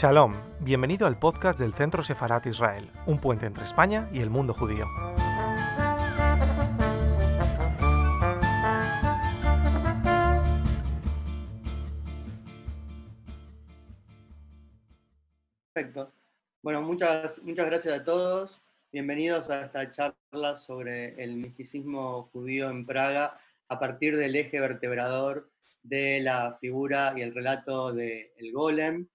Shalom, bienvenido al podcast del Centro Sefarat Israel, un puente entre España y el mundo judío. Perfecto. Bueno, muchas, muchas gracias a todos. Bienvenidos a esta charla sobre el misticismo judío en Praga a partir del eje vertebrador de la figura y el relato del el golem.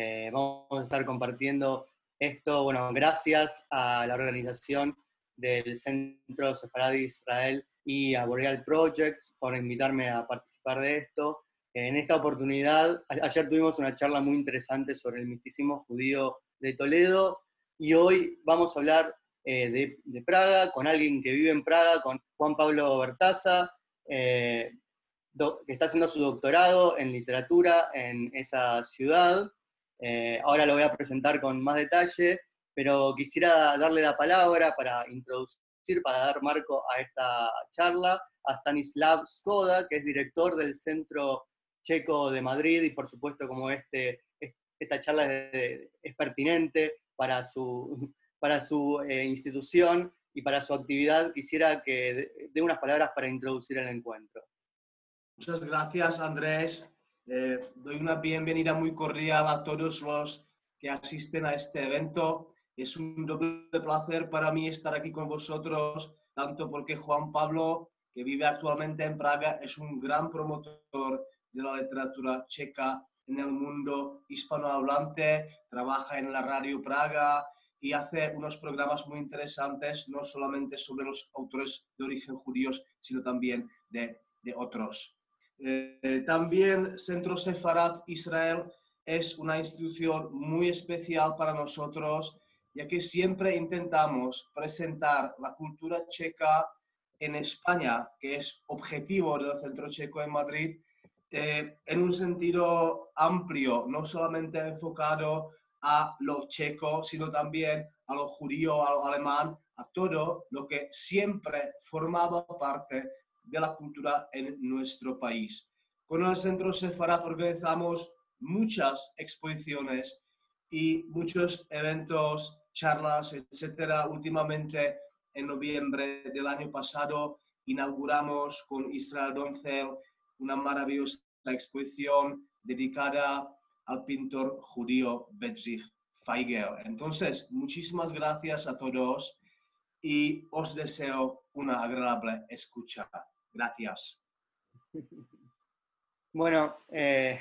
Eh, vamos a estar compartiendo esto, bueno, gracias a la organización del Centro Sefaradi Israel y a Boreal Projects por invitarme a participar de esto. En esta oportunidad, ayer tuvimos una charla muy interesante sobre el misticismo judío de Toledo y hoy vamos a hablar eh, de, Praga con alguien que vive en Praga, con Juan Pablo Bertaza, eh, que está haciendo su doctorado en literatura en esa ciudad. Eh, ahora lo voy a presentar con más detalle, pero quisiera darle la palabra para introducir, para dar marco a esta charla, a Stanislav Skoda, que es director del Centro Checo de Madrid y por supuesto como este, esta charla es, pertinente para su, para su eh, institución y para su actividad, quisiera que dé unas palabras para introducir el encuentro. Muchas gracias, Andrés. Eh, doy una bienvenida muy cordial a todos los que asisten a este evento. Es un doble placer para mí estar aquí con vosotros, tanto porque Juan Pablo, que vive actualmente en Praga, es un gran promotor de la literatura checa en el mundo hispanohablante, trabaja en la Radio Praga y hace unos programas muy interesantes, no solamente sobre los autores de origen judíos, sino también de, de otros. Eh, también Centro Sefarad Israel es una institución muy especial para nosotros, ya que siempre intentamos presentar la cultura checa en España, que es objetivo del Centro Checo en Madrid, eh, en un sentido amplio, no solamente enfocado a lo checo, sino también a lo judío, a lo alemán, a todo lo que siempre formaba parte de la cultura en nuestro país. Con el Centro Sefarat organizamos muchas exposiciones y muchos eventos, charlas, etcétera. Últimamente, en noviembre del año pasado, inauguramos con Israel Doncel una maravillosa exposición dedicada al pintor judío Bedřich Feigl. Entonces, muchísimas gracias a todos y os deseo una agradable escucha. Gracias. Bueno, eh,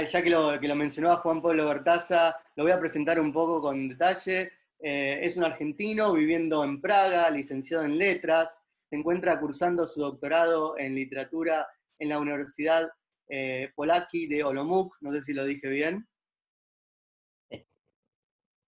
ya que lo, que lo mencionó Juan Pablo Bertaza, lo voy a presentar un poco con detalle. Eh, es un argentino viviendo en Praga, licenciado en letras, se encuentra cursando su doctorado en literatura en la Universidad eh, Polaki de Olomouc, no sé si lo dije bien.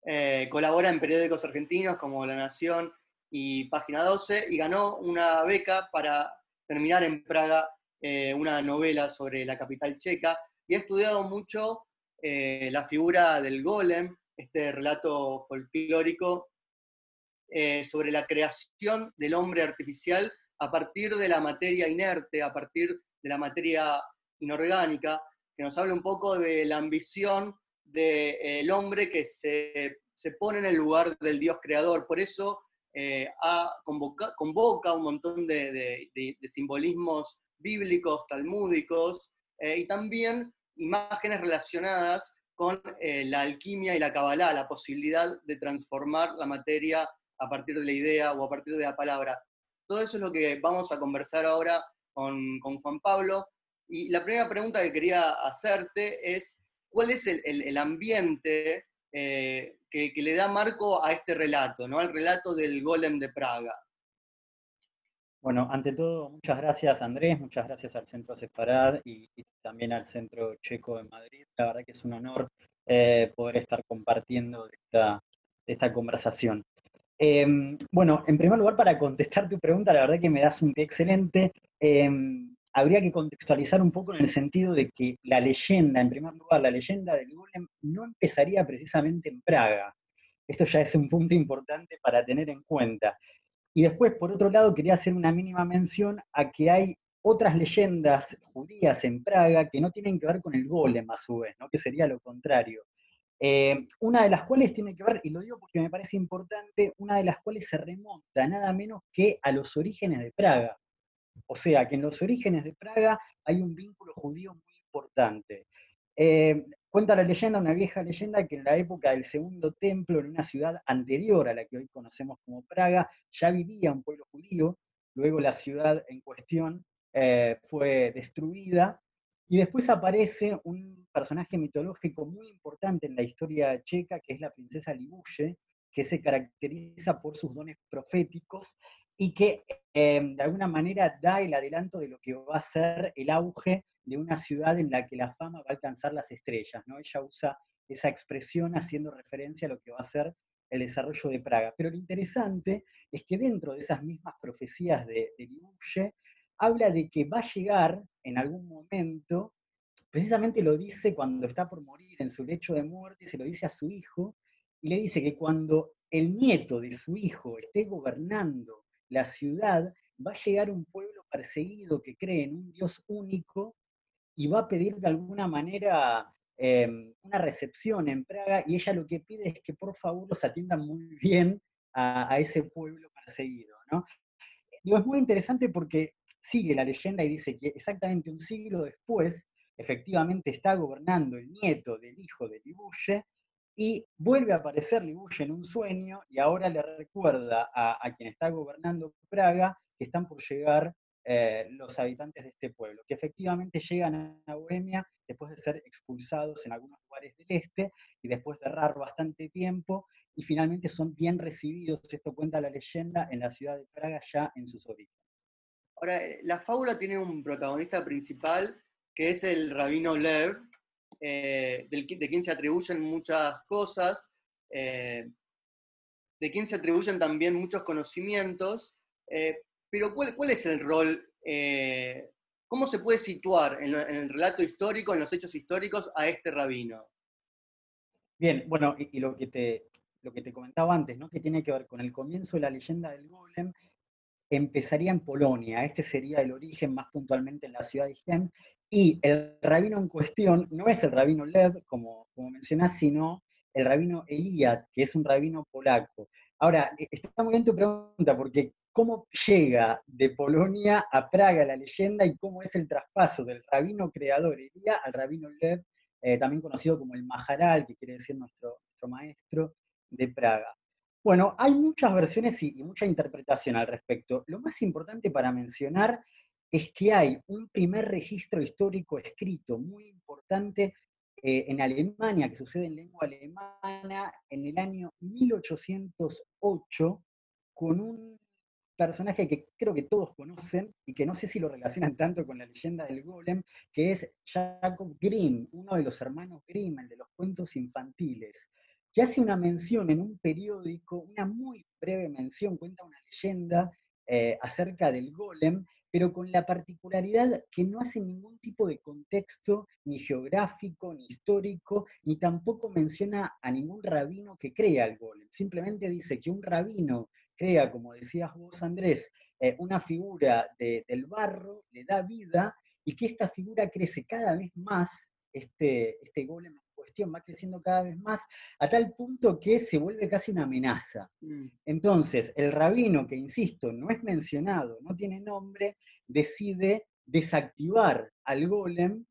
Eh, colabora en periódicos argentinos como La Nación y Página 12 y ganó una beca para terminar en Praga eh, una novela sobre la capital checa y ha estudiado mucho la figura del golem, este relato folclórico sobre la creación del hombre artificial a partir de la materia inerte, a partir de la materia inorgánica, que nos habla un poco de la ambición del hombre que se, pone en el lugar del Dios creador. Por eso eh, convoca, un montón de, simbolismos bíblicos, talmúdicos, eh, y también imágenes relacionadas con eh, la alquimia y la cabalá, la posibilidad de transformar la materia a partir de la idea o a partir de la palabra. Todo eso es lo que vamos a conversar ahora con, Juan Pablo. Y la primera pregunta que quería hacerte es, ¿cuál es el, ambiente eh, que, le da marco a este relato, ¿no? al relato del golem de Praga? Bueno, ante todo, muchas gracias Andrés, muchas gracias al Centro Separad y, también al Centro Checo de Madrid. La verdad que es un honor eh, poder estar compartiendo esta, esta conversación. Em, bueno, en primer lugar, para contestar tu pregunta, la verdad que me das un pie excelente. Em, habría que contextualizar un poco en el sentido de que la leyenda, en primer lugar, la leyenda del golem no empezaría precisamente en Praga. Esto ya es un punto importante para tener en cuenta. Y después, por otro lado, quería hacer una mínima mención a que hay otras leyendas judías en Praga que no tienen que ver con el golem a su vez, ¿no? que sería lo contrario. Eh, una de las cuales tiene que ver, y lo digo porque me parece importante, una de las cuales se remonta nada menos que a los orígenes de Praga. O sea, que en los orígenes de Praga hay un vínculo judío muy importante. Eh, cuenta la leyenda, una vieja leyenda, que en la época del Segundo Templo, en una ciudad anterior a la que hoy conocemos como Praga, ya vivía un pueblo judío, luego la ciudad en cuestión eh, fue destruida, y después aparece un personaje mitológico muy importante en la historia checa, que es la princesa Libuye, que se caracteriza por sus dones proféticos y que em, de alguna manera da el adelanto de lo que va a ser el auge de una ciudad en la que la fama va a alcanzar las estrellas. ¿no? Ella usa esa expresión haciendo referencia a lo que va a ser el desarrollo de Praga. Pero lo interesante es que dentro de esas mismas profecías de, de habla de que va a llegar en algún momento, precisamente lo dice cuando está por morir en su lecho de muerte, se lo dice a su hijo, y le dice que cuando el nieto de su hijo esté gobernando la ciudad, va a llegar un pueblo perseguido que cree en un Dios único y va a pedir de alguna manera em, una recepción en Praga y ella lo que pide es que por favor los atiendan muy bien a, ese pueblo perseguido. ¿no? es muy interesante porque sigue la leyenda y dice que exactamente un siglo después, efectivamente está gobernando el nieto del hijo de Libuye y vuelve a aparecer Libuye en un sueño y ahora le recuerda a, quien está gobernando Praga que están por llegar eh, los habitantes de este pueblo, que efectivamente llegan a Bohemia después de ser expulsados en algunos lugares del este y después de errar bastante tiempo y finalmente son bien recibidos, esto cuenta la leyenda, en la ciudad de Praga ya en sus orígenes. Ahora, eh, la fábula tiene un protagonista principal que es el rabino Lev, eh, de quien se atribuyen muchas cosas, eh, de quien se atribuyen también muchos conocimientos, eh, pero ¿cuál, es el rol? ¿Cómo se puede situar en, el relato histórico, en los hechos históricos, a este rabino? Bien, bueno, y, lo, que te, lo que te comentaba antes, ¿no? que tiene que ver con el comienzo de la leyenda del golem, empezaría en Polonia, este sería el origen más puntualmente en la ciudad de Jem, y el rabino en cuestión no es el rabino Lev, como, como mencionás, sino el rabino Eliad, que es un rabino polaco. Ahora, e, está muy bien tu pregunta, porque ¿cómo llega de Polonia a Praga la leyenda y cómo es el traspaso del rabino creador Eliad al rabino Lev, eh, también conocido como el Maharal, que quiere decir nuestro, nuestro maestro de Praga? Bueno, hay muchas versiones y, y mucha interpretación al respecto. Lo más importante para mencionar es que hay un primer registro histórico escrito muy importante eh, en Alemania, que sucede en lengua alemana en el año 1808, con un personaje que creo que todos conocen y que no sé si lo relacionan tanto con la leyenda del golem, que es Jacob Grimm, uno de los hermanos Grimm, el de los cuentos infantiles, que hace una mención en un periódico, una muy breve mención, cuenta una leyenda eh, acerca del golem, pero con la particularidad que no hace ningún tipo de contexto, ni geográfico, ni histórico, ni tampoco menciona a ningún rabino que crea el golem. Simplemente dice que un rabino crea, como decías vos, Andrés, eh, una figura del barro, le da vida, y que esta figura crece cada vez más, este, este golem va creciendo cada vez más, a tal punto que se vuelve casi una amenaza. Mm. Entonces, el rabino, que insisto, no es mencionado, no tiene nombre, decide desactivar al golem,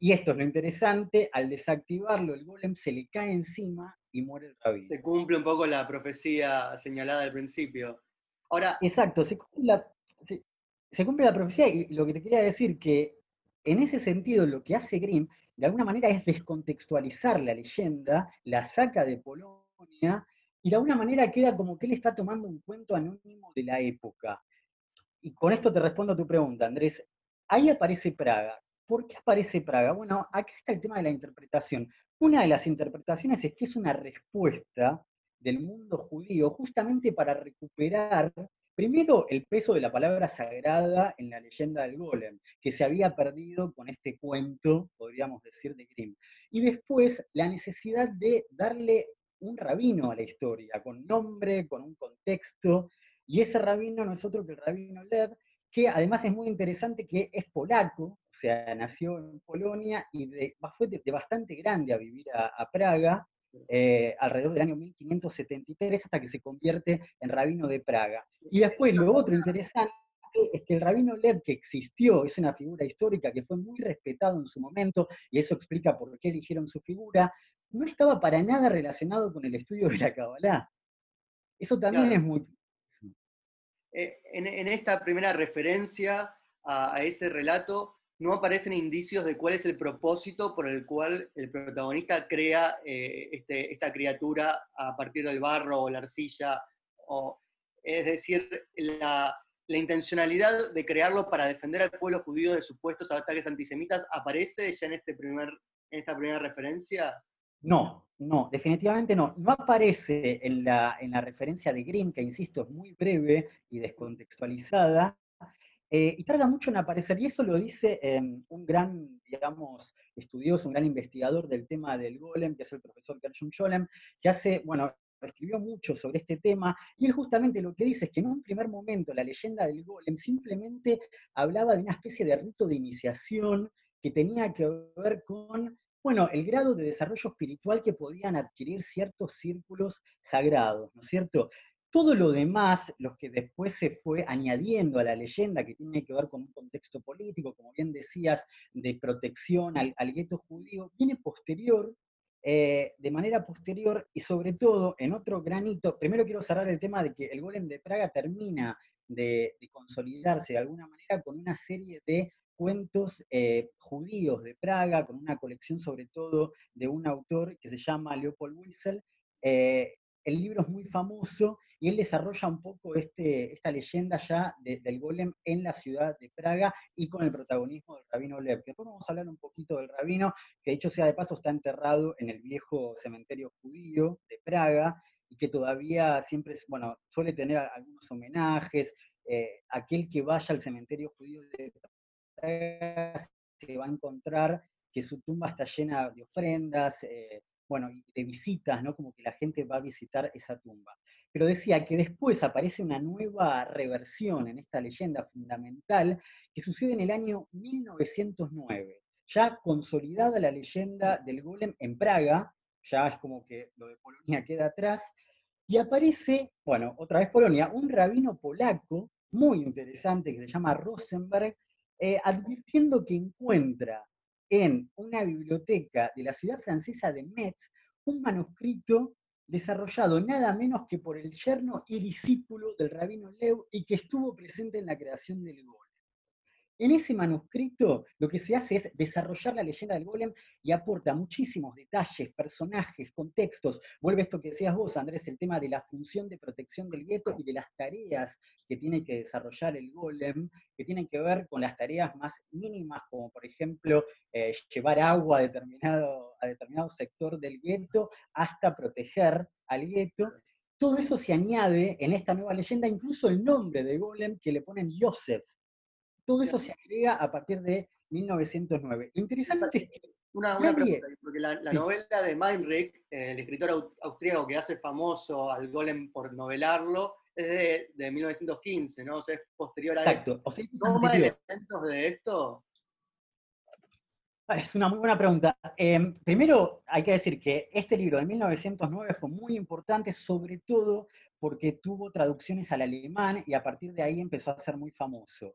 y esto es lo interesante, al desactivarlo, el golem se le cae encima y muere el rabino. Se cumple un poco la profecía señalada al principio. Ahora, Exacto, se cumple la, se cumple la profecía y lo que te quería decir que en ese sentido lo que hace Grimm de alguna manera es descontextualizar la leyenda, la saca de Polonia y de alguna manera queda como que él está tomando un cuento anónimo de la época. Y con esto te respondo a tu pregunta, Andrés. Ahí aparece Praga. ¿Por qué aparece Praga? Bueno, aquí está el tema de la interpretación. Una de las interpretaciones es que es una respuesta del mundo judío justamente para recuperar Primero, el peso de la palabra sagrada en la leyenda del golem, que se había perdido con este cuento, podríamos decir, de Grimm. Y después, la necesidad de darle un rabino a la historia, con nombre, con un contexto, y ese rabino no es otro que el rabino Lev, que además es muy interesante que es polaco, o sea, nació en Polonia y fue de, bastante grande a vivir a, Praga, eh, alrededor del año 1573, hasta que se convierte en rabino de Praga. Y después lo otro interesante es que el rabino Lev, que existió, es una figura histórica que fue muy respetado en su momento, y eso explica por qué eligieron su figura, no estaba para nada relacionado con el estudio de la Kabbalah. Eso también es muy... Eh, en, esta primera referencia a, ese relato, no aparecen indicios de cuál es el propósito por el cual el protagonista crea eh, este, esta criatura a partir del barro o la arcilla, o, es decir, la, intencionalidad de crearlo para defender al pueblo judío de supuestos ataques antisemitas aparece ya en, este primer, en esta primera referencia? No, no, definitivamente no. No aparece en la, en la referencia de Grimm, que insisto, es muy breve y descontextualizada, eh, y tarda mucho en aparecer, y eso lo dice em, un gran, digamos, estudioso, un gran investigador del tema del golem, que es el profesor Gershom Scholem, que hace, bueno, escribió mucho sobre este tema, y él justamente lo que dice es que en un primer momento la leyenda del golem simplemente hablaba de una especie de rito de iniciación que tenía que ver con bueno, el grado de desarrollo espiritual que podían adquirir ciertos círculos sagrados, ¿no es cierto? Todo lo demás, los que después se fue añadiendo a la leyenda, que tiene que ver con un contexto político, como bien decías, de protección al, gueto judío, viene posterior, eh, de manera posterior y sobre todo en otro granito. Primero quiero cerrar el tema de que el golem de Praga termina de consolidarse de alguna manera con una serie de cuentos eh, judíos de Praga, con una colección sobre todo de un autor que se llama Leopold Wiesel. Eh, el libro es muy famoso y él desarrolla un poco este, esta leyenda ya del golem en la ciudad de Praga y con el protagonismo del rabino Lev. Después vamos a hablar un poquito del rabino, que de hecho sea de paso está enterrado en el viejo cementerio judío de Praga y que todavía siempre, bueno, suele tener algunos homenajes. Eh, aquel que vaya al cementerio judío de se va a encontrar que su tumba está llena de ofrendas, eh, bueno, de visitas, ¿no? Como que la gente va a visitar esa tumba. Pero decía que después aparece una nueva reversión en esta leyenda fundamental que sucede en el año 1909. Ya consolidada la leyenda del golem en Praga, ya es como que lo de Polonia queda atrás, y aparece, bueno, otra vez Polonia, un rabino polaco muy interesante que se llama Rosenberg, eh, advirtiendo que encuentra en una biblioteca de la ciudad francesa de Metz un manuscrito desarrollado nada menos que por el yerno y discípulo del rabino Leu y que estuvo presente en la creación del gol. En ese manuscrito lo que se hace es desarrollar la leyenda del golem y aporta muchísimos detalles, personajes, contextos. Vuelve esto que decías vos, Andrés, el tema de la función de protección del gueto y de las tareas que tiene que desarrollar el golem, que tienen que ver con las tareas más mínimas, como por ejemplo eh, llevar agua a determinado, a determinado sector del gueto, hasta proteger al gueto. Todo eso se añade en esta nueva leyenda, incluso el nombre de golem que le ponen Joseph todo eso se agrega a partir de 1909. Lo interesante es que... Una, pregunta, porque la, novela de Meinrich, eh, el escritor austríaco que hace famoso al golem por novelarlo, es de, 1915, ¿no? O sea, es posterior a Exacto. O ¿Toma elementos de esto? Ah, es una muy buena pregunta. Em, primero, hay que decir que este libro de 1909 fue muy importante, sobre todo porque tuvo traducciones al alemán y a partir de ahí empezó a ser muy famoso.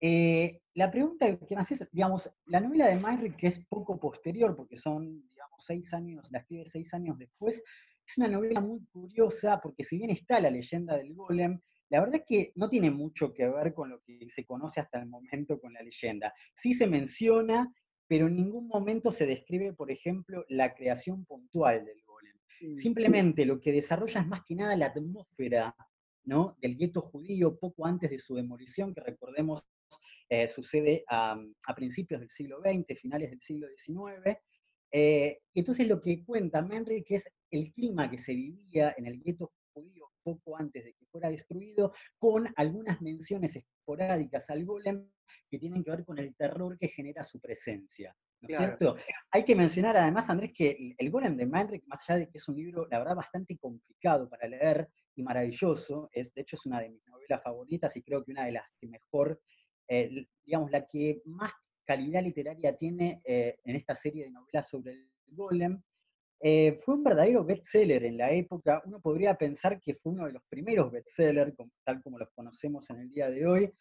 Eh, la pregunta que me haces, digamos, la novela de Meinrich, que es poco posterior, porque son, digamos, seis años, la escribe seis años después, es una novela muy curiosa, porque si bien está la leyenda del golem, la verdad es que no tiene mucho que ver con lo que se conoce hasta el momento con la leyenda. Sí se menciona, pero en ningún momento se describe, por ejemplo, la creación puntual del golem. Mm. Simplemente lo que desarrolla es más que nada la atmósfera ¿no? del gueto judío poco antes de su demolición, que recordemos eh, sucede a, principios del siglo XX, finales del siglo XIX. Eh, entonces lo que cuenta Menry que es el clima que se vivía en el gueto judío poco antes de que fuera destruido, con algunas menciones esporádicas al golem que tienen que ver con el terror que genera su presencia. ¿No es cierto? Hay que mencionar además, Andrés, que el, golem de Manrique, más allá de que es un libro, la verdad, bastante complicado para leer, y maravilloso, es, de hecho es una de mis novelas favoritas y creo que una de las que mejor, eh, digamos, la que más calidad literaria tiene eh, en esta serie de novelas sobre el golem. Eh, fue un verdadero bestseller en la época. Uno podría pensar que fue uno de los primeros bestsellers, tal como los conocemos en el día de hoy.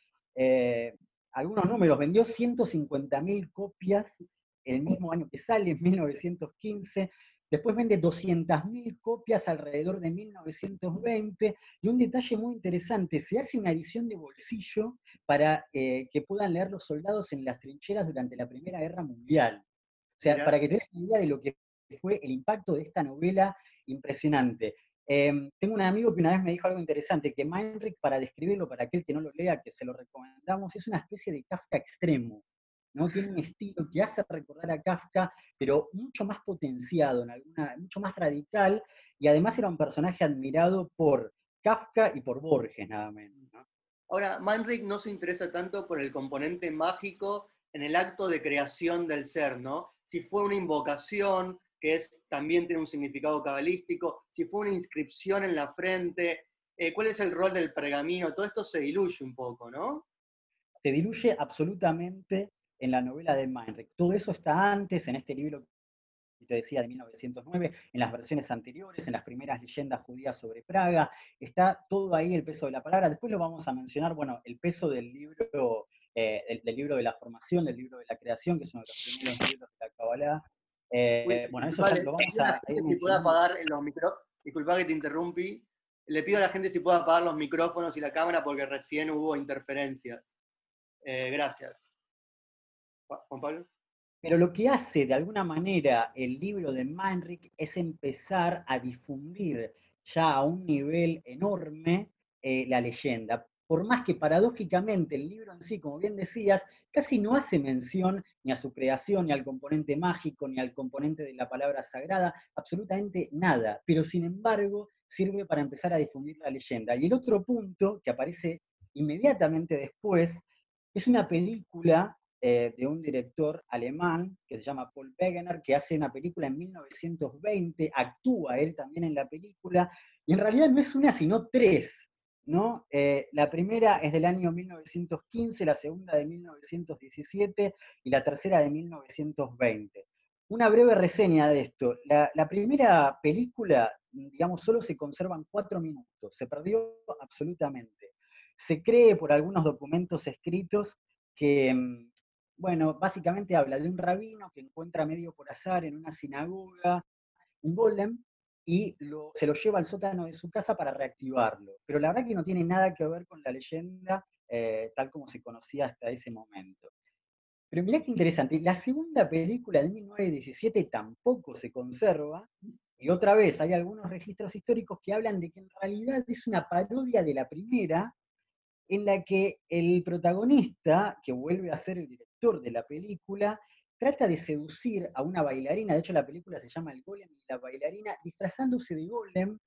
algunos números, vendió 150.000 copias el mismo año que sale, en 1915. Después vende 200.000 copias alrededor de 1920. Y un detalle muy interesante, se hace una edición de bolsillo para eh, que puedan leer los soldados en las trincheras durante la Primera Guerra Mundial. O sea, para que te des una idea de lo que fue el impacto de esta novela impresionante. Em, tengo un amigo que una vez me dijo algo interesante, que Meinrich, para describirlo, para aquel que no lo lea, que se lo recomendamos, es una especie de Kafka extremo. ¿No? Tiene un estilo que hace recordar a Kafka, pero mucho más potenciado, en alguna, mucho más radical, y además era un personaje admirado por Kafka y por Borges, nada menos. Ahora, Manrick no se interesa tanto por el componente mágico en el acto de creación del ser, ¿no? Si fue una invocación, que es, también tiene un significado cabalístico, si fue una inscripción en la frente, eh, cuál es el rol del pergamino, todo esto se diluye un poco, ¿no? Se diluye absolutamente en la novela de Meinrich. Todo eso está antes, en este libro que te decía de 1909, en las versiones anteriores, en las primeras leyendas judías sobre Praga, está todo ahí el peso de la palabra. Después lo vamos a mencionar, bueno, el peso del libro, eh, del, libro de la formación, del libro de la creación, que es uno de los primeros libros de la Kabbalah. Eh, bueno, eso lo vamos a... Si apagar los micrófonos, disculpa que te interrumpí, le pido a la gente si puede apagar los micrófonos y la cámara porque recién hubo interferencias. Eh, gracias. Juan Pablo. Pero lo que hace de alguna manera el libro de Manrick es empezar a difundir ya a un nivel enorme eh, la leyenda. Por más que paradójicamente el libro en sí, como bien decías, casi no hace mención ni a su creación, ni al componente mágico, ni al componente de la palabra sagrada, absolutamente nada. Pero sin embargo, sirve para empezar a difundir la leyenda. Y el otro punto que aparece inmediatamente después es una película eh, de un director alemán que se llama Paul Wegener, que hace una película en 1920, actúa él también en la película, y en realidad no es una, sino tres. ¿no? Eh, la primera es del año 1915, la segunda de 1917 y la tercera de 1920. Una breve reseña de esto. La, primera película, digamos, solo se conservan cuatro minutos, se perdió absolutamente. Se cree por algunos documentos escritos que mm, bueno, básicamente habla de un rabino que encuentra medio por azar en una sinagoga un golem y se lo lleva al sótano de su casa para reactivarlo. Pero la verdad que no tiene nada que ver con la leyenda eh, tal como se conocía hasta ese momento. Pero mirá qué interesante, la segunda película de 1917 tampoco se conserva, y otra vez hay algunos registros históricos que hablan de que en realidad es una parodia de la primera, en la que el protagonista, que vuelve a ser el director de la película, trata de seducir a una bailarina, de hecho la película se llama El Golem y la bailarina, disfrazándose de Golem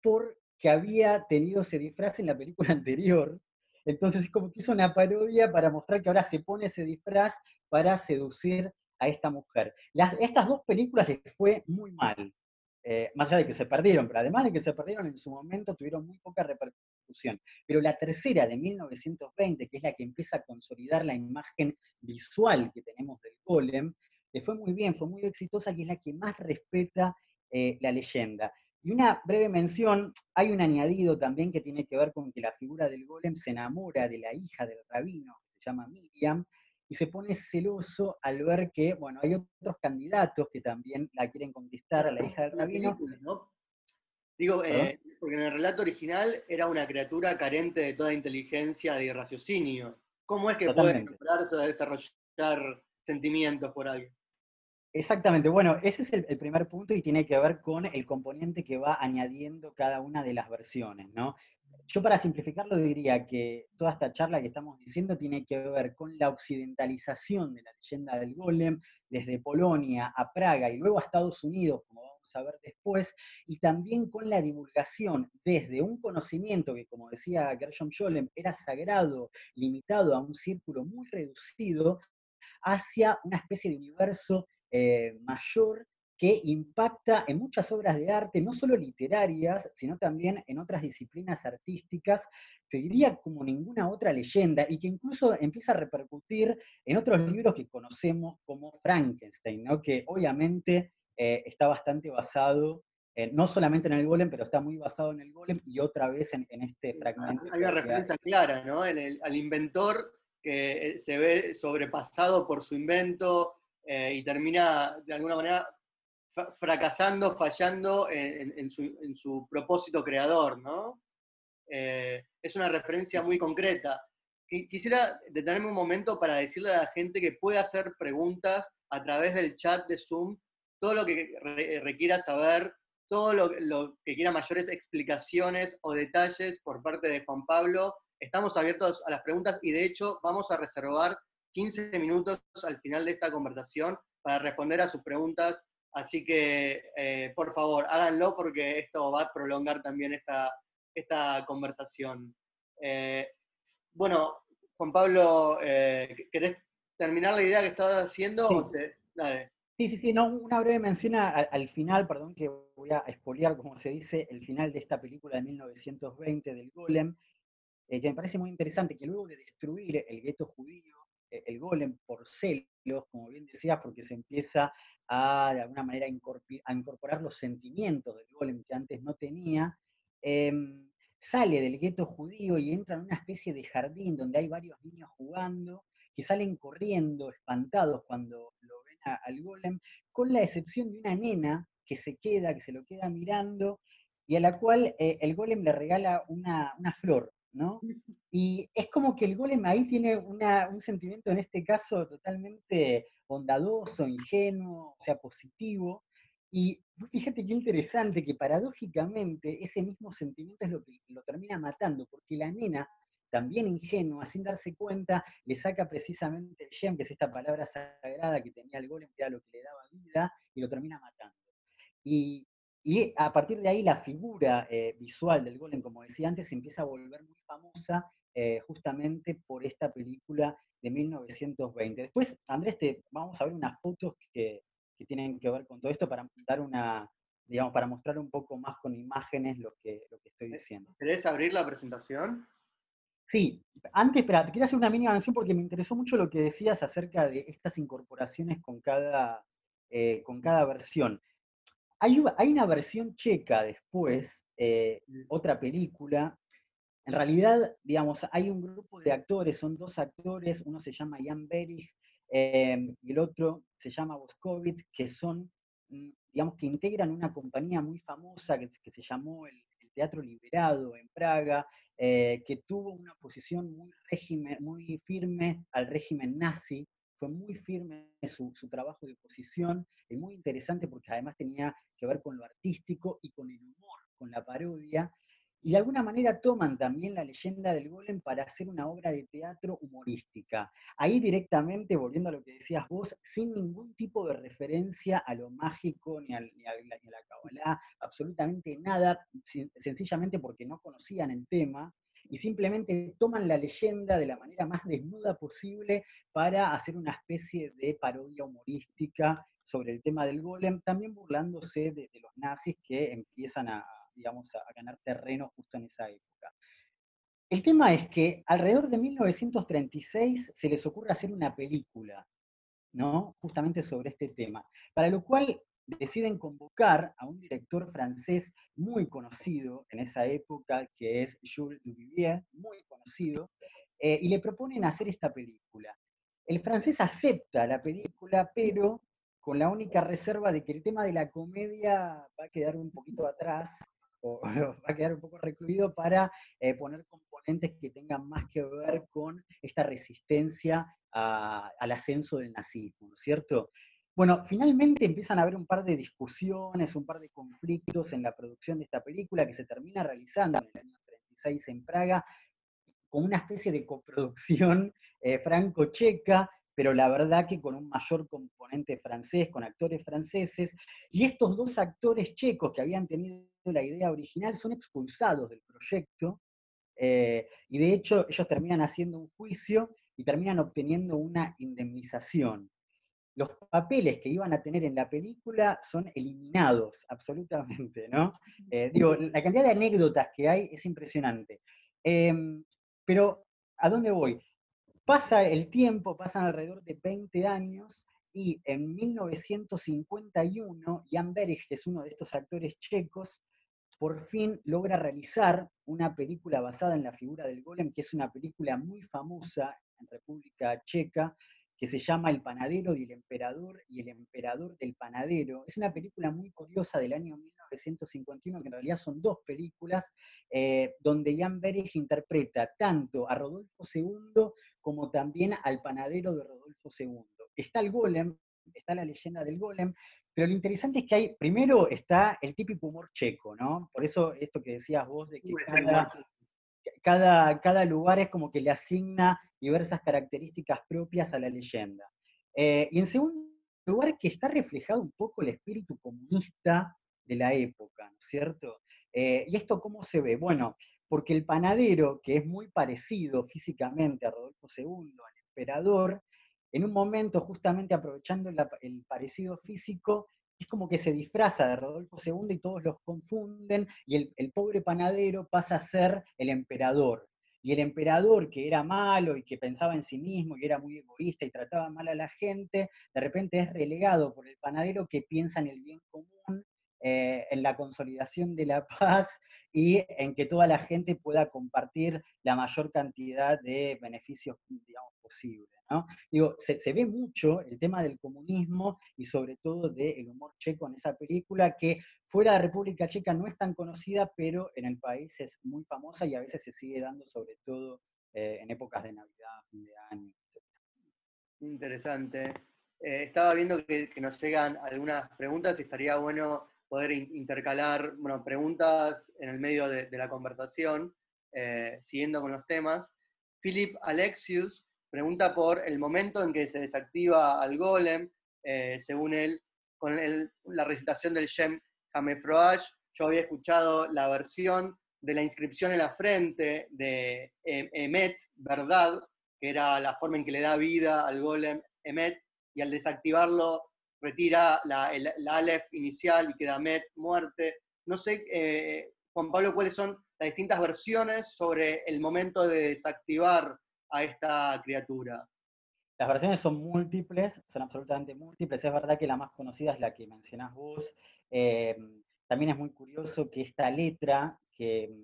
porque había tenido ese disfraz en la película anterior. Entonces es como que hizo una parodia para mostrar que ahora se pone ese disfraz para seducir a esta mujer. Las, estas dos películas les fue muy mal. Eh, más allá de que se perdieron, pero además de que se perdieron en su momento, tuvieron muy poca repercusión. Pero la tercera de 1920, que es la que empieza a consolidar la imagen visual que tenemos del golem, le fue muy bien, fue muy exitosa, y es la que más respeta eh, la leyenda. Y una breve mención, hay un añadido también que tiene que ver con que la figura del golem se enamora de la hija del rabino, que se llama Miriam, y se pone celoso al ver que, bueno, hay otros candidatos que también la quieren conquistar a la hija del rabino. Digo, eh, porque en el relato original era una criatura carente de toda inteligencia y raciocinio. ¿Cómo es que puede a desarrollar sentimientos por alguien? Exactamente, bueno, ese es el, primer punto y tiene que ver con el componente que va añadiendo cada una de las versiones, ¿no? Yo para simplificarlo diría que toda esta charla que estamos diciendo tiene que ver con la occidentalización de la leyenda del golem desde Polonia a Praga y luego a Estados Unidos, como vamos a ver después, y también con la divulgación desde un conocimiento que, como decía Gershom Scholem, era sagrado, limitado a un círculo muy reducido, hacia una especie de universo eh, mayor que impacta en muchas obras de arte, no solo literarias, sino también en otras disciplinas artísticas, te diría como ninguna otra leyenda, y que incluso empieza a repercutir en otros libros que conocemos como Frankenstein, ¿no? que obviamente eh, está bastante basado no solamente en el golem, pero está muy basado en el golem y otra vez en, este fragmento. Hay una referencia clara, ¿no? En al inventor que eh, se ve sobrepasado por su invento eh, y termina de alguna manera fracasando, fallando en, su, propósito creador, ¿no? Eh, es una referencia muy concreta. Quisiera detenerme un momento para decirle a la gente que puede hacer preguntas a través del chat de Zoom, todo lo que requiera saber todo lo, que quiera mayores explicaciones o detalles por parte de Juan Pablo. Estamos abiertos a las preguntas y de hecho vamos a reservar 15 minutos al final de esta conversación para responder a sus preguntas. Así que, eh, por favor, háganlo porque esto va a prolongar también esta, esta conversación. Eh, bueno, Juan Pablo, eh, ¿querés terminar la idea que estabas haciendo? Dale. Sí, sí, sí, no, una breve mención al, final, perdón que voy a expoliar, como se dice, el final de esta película de 1920 del Golem, eh, que me parece muy interesante, que luego de destruir el gueto judío, el Golem por celos, como bien decías, porque se empieza a, de alguna manera, a incorporar los sentimientos del Golem que antes no tenía, em, sale del gueto judío y entra en una especie de jardín donde hay varios niños jugando, que salen corriendo, espantados cuando lo al golem, con la excepción de una nena que se queda, que se lo queda mirando, y a la cual eh, el golem le regala una, flor, ¿no? Y es como que el golem ahí tiene un sentimiento, en este caso, totalmente bondadoso, ingenuo, o sea, positivo. Y fíjate qué interesante que paradójicamente ese mismo sentimiento es lo que lo termina matando, porque la nena también ingenua, sin darse cuenta, le saca precisamente el gem, que es esta palabra sagrada que tenía el golem, que era lo que le daba vida, y lo termina matando. Y, a partir de ahí la figura eh, visual del golem, como decía antes, se empieza a volver muy famosa eh, justamente por esta película de 1920. Después, Andrés, te, vamos a ver unas fotos que, que tienen que ver con todo esto para dar una, digamos, para mostrar un poco más con imágenes lo que, lo que estoy diciendo. ¿Querés abrir la presentación? Sí, antes, espera, te quiero hacer una mínima mención porque me interesó mucho lo que decías acerca de estas incorporaciones con cada, eh, con cada versión. Hay, una versión checa después, eh, otra película. En realidad, digamos, hay un grupo de actores, son dos actores, uno se llama Jan Berich em, y el otro se llama Boskovich, que son, mm, digamos, que integran una compañía muy famosa que, que se llamó el Teatro Liberado en Praga, eh, que tuvo una posición muy, régimen, muy firme al régimen nazi, fue muy firme su, su trabajo de oposición, y muy interesante porque además tenía que ver con lo artístico y con el humor, con la parodia, y de alguna manera toman también la leyenda del golem para hacer una obra de teatro humorística. Ahí directamente, volviendo a lo que decías vos, sin ningún tipo de referencia a lo mágico ni a, ni la cabalá, absolutamente nada, sencillamente porque no conocían el tema y simplemente toman la leyenda de la manera más desnuda posible para hacer una especie de parodia humorística sobre el tema del golem, también burlándose de los nazis que empiezan a, digamos, a, ganar terreno justo en esa época. El tema es que alrededor de 1936 se les ocurre hacer una película, ¿no? Justamente sobre este tema, para lo cual deciden convocar a un director francés muy conocido en esa época, que es Jules Duvivier, muy conocido, eh, y le proponen hacer esta película. El francés acepta la película, pero con la única reserva de que el tema de la comedia va a quedar un poquito atrás o, va a quedar un poco recluido para eh, poner componentes que tengan más que ver con esta resistencia al ascenso del nazismo, ¿no es cierto? Bueno, finalmente empiezan a haber un par de discusiones, un par de conflictos en la producción de esta película que se termina realizando en el año 36 en Praga, con una especie de coproducción eh, franco-checa, pero la verdad que con un mayor componente francés, con actores franceses, y estos dos actores checos que habían tenido la idea original son expulsados del proyecto, eh, y de hecho ellos terminan haciendo un juicio y terminan obteniendo una indemnización. Los papeles que iban a tener en la película son eliminados, absolutamente, ¿no? Eh, digo, la cantidad de anécdotas que hay es impresionante. Em, pero, ¿a dónde voy? Pasa el tiempo, pasan alrededor de 20 años, y en 1951, Jan Berich, que es uno de estos actores checos, por fin logra realizar una película basada en la figura del golem, que es una película muy famosa en República Checa, que se llama El panadero y el emperador y el emperador del panadero. Es una película muy curiosa del año 1951, que en realidad son dos películas, eh, donde Jan Berich interpreta tanto a Rodolfo II como también al panadero de Rodolfo II. Está el golem, está la leyenda del golem, pero lo interesante es que hay, primero está el típico humor checo, ¿no? Por eso esto que decías vos de que cada, cada, cada lugar es como que le asigna diversas características propias a la leyenda. Eh, y en segundo lugar, que está reflejado un poco el espíritu comunista de la época, ¿no es cierto? Eh, ¿Y esto cómo se ve? Bueno, porque el panadero, que es muy parecido físicamente a Rodolfo II, al emperador, en un momento, justamente aprovechando el parecido físico, es como que se disfraza de Rodolfo II y todos los confunden, y el, pobre panadero pasa a ser el emperador. Y el emperador, que era malo y que pensaba en sí mismo y era muy egoísta y trataba mal a la gente, de repente es relegado por el panadero que piensa en el bien común, eh, en la consolidación de la paz y en que toda la gente pueda compartir la mayor cantidad de beneficios, digamos, posibles. Digo, se, ve mucho el tema del comunismo y sobre todo del humor checo en esa película que fuera de República Checa no es tan conocida, pero en el país es muy famosa y a veces se sigue dando sobre todo eh, en épocas de Navidad, fin de año. Interesante. Eh, estaba viendo que, nos llegan algunas preguntas y estaría bueno poder intercalar bueno, preguntas en el medio de, la conversación, eh, siguiendo con los temas. Philip Alexius pregunta por el momento en que se desactiva al golem, eh, según él, con la recitación del Shem Hamefroash. Yo había escuchado la versión de la inscripción en la frente de em, Emet, verdad, que era la forma en que le da vida al golem Emet, y al desactivarlo retira la, el, Aleph inicial y queda Met, muerte. No sé, eh, Juan Pablo, cuáles son las distintas versiones sobre el momento de desactivar a esta criatura? Las versiones son múltiples, son absolutamente múltiples. Es verdad que la más conocida es la que mencionás vos. Eh, también es muy curioso que esta letra, que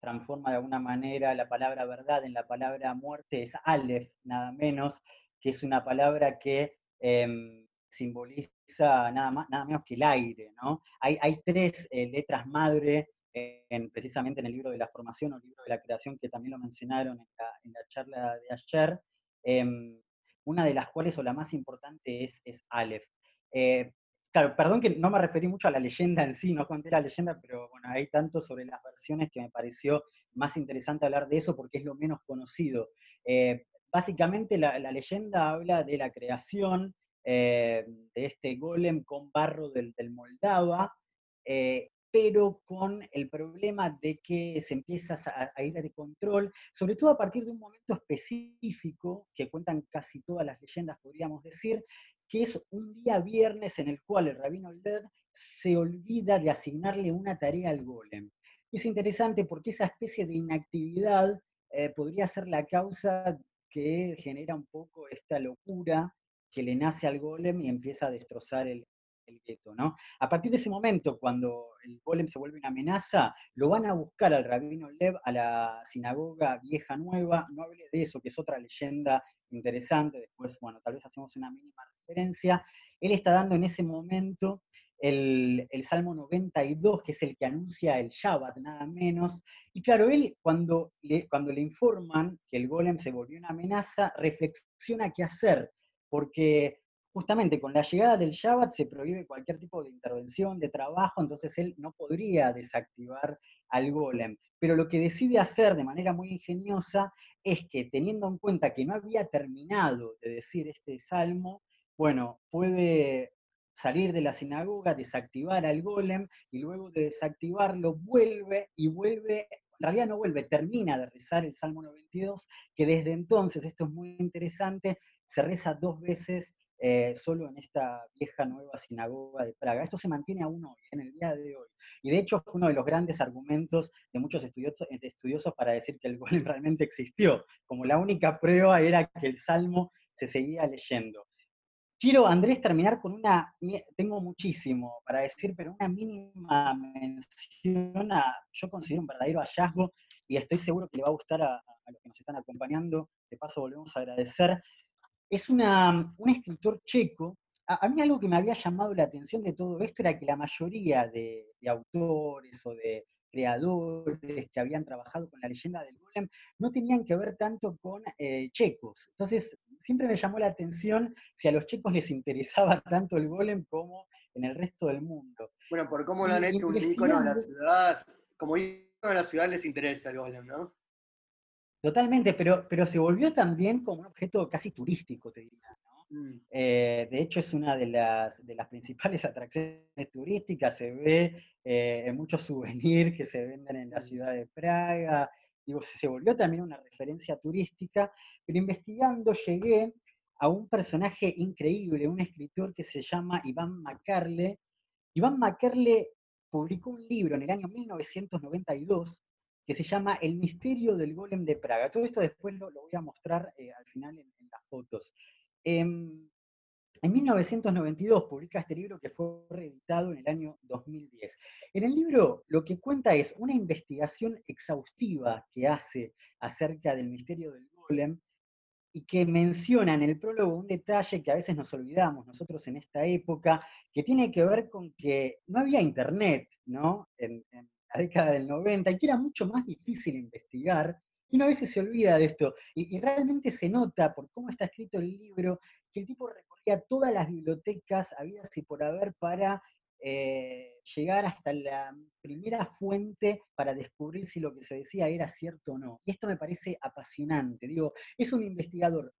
transforma de alguna manera la palabra verdad en la palabra muerte, es Aleph, nada menos, que es una palabra que em, simboliza nada, más, nada menos que el aire. ¿no? Hay, hay tres eh, letras madre en, precisamente en el libro de la formación o el libro de la creación, que también lo mencionaron en la, charla de ayer, em, una de las cuales, o la más importante, es, es Aleph. Eh, claro, perdón que no me referí mucho a la leyenda en sí, no conté la leyenda, pero bueno, hay tanto sobre las versiones que me pareció más interesante hablar de eso porque es lo menos conocido. Eh, básicamente la, leyenda habla de la creación eh, de este golem con barro del, Moldava, pero con el problema de que se empieza a, ir de control, sobre todo a partir de un momento específico, que cuentan casi todas las leyendas, podríamos decir, que es un día viernes en el cual el rabino Led se olvida de asignarle una tarea al golem. Es interesante porque esa especie de inactividad eh, podría ser la causa que genera un poco esta locura que le nace al golem y empieza a destrozar el, el gueto, ¿no? A partir de ese momento, cuando el golem se vuelve una amenaza, lo van a buscar al rabino Lev a la sinagoga vieja nueva, no hable de eso, que es otra leyenda interesante, después, bueno, tal vez hacemos una mínima referencia. Él está dando en ese momento el, Salmo 92, que es el que anuncia el Shabbat, nada menos. Y claro, él cuando le, cuando le informan que el golem se volvió una amenaza, reflexiona qué hacer, porque justamente con la llegada del Shabbat se prohíbe cualquier tipo de intervención, de trabajo, entonces él no podría desactivar al golem. Pero lo que decide hacer de manera muy ingeniosa es que teniendo en cuenta que no había terminado de decir este salmo, bueno, puede salir de la sinagoga, desactivar al golem y luego de desactivarlo vuelve y vuelve, en realidad no vuelve, termina de rezar el Salmo 92, que desde entonces, esto es muy interesante, se reza dos veces eh, solo en esta vieja nueva sinagoga de Praga. Esto se mantiene aún hoy, en el día de hoy. Y de hecho fue uno de los grandes argumentos de muchos estudiosos, estudiosos para decir que el golem realmente existió, como la única prueba era que el salmo se seguía leyendo. Quiero, Andrés, terminar con una, tengo muchísimo para decir, pero una mínima mención a, yo considero un verdadero hallazgo y estoy seguro que le va a gustar a, los que nos están acompañando. De paso, volvemos a agradecer. Es una, un escritor checo. A, mí algo que me había llamado la atención de todo esto era que la mayoría de, autores o de creadores que habían trabajado con la leyenda del golem no tenían que ver tanto con eh, checos. Entonces, siempre me llamó la atención si a los checos les interesaba tanto el golem como en el resto del mundo. Bueno, por cómo lo han hecho un ícono de la ciudad, como ícono de la ciudad les interesa el golem, ¿no? Totalmente, pero, pero se volvió también como un objeto casi turístico, te diría. Mm. Eh, de hecho, es una de las, de las principales atracciones turísticas, se ve eh, en muchos souvenirs que se venden en la mm. ciudad de Praga, digo, se volvió también una referencia turística, pero investigando llegué a un personaje increíble, un escritor que se llama Iván Macarle. Iván Macarle publicó un libro en el año 1992 que se llama El misterio del golem de Praga. Todo esto después lo, voy a mostrar eh, al final en, las fotos. Em, en 1992 publica este libro que fue reeditado en el año 2010. En el libro lo que cuenta es una investigación exhaustiva que hace acerca del misterio del golem y que menciona en el prólogo un detalle que a veces nos olvidamos nosotros en esta época, que tiene que ver con que no había internet ¿no? La década del 90 y que era mucho más difícil investigar. Y una vez se olvida de esto. Y, y realmente se nota por cómo está escrito el libro que el tipo recorría todas las bibliotecas habidas y por haber para eh, llegar hasta la primera fuente para descubrir si lo que se decía era cierto o no. Y esto me parece apasionante. Digo, es un investigador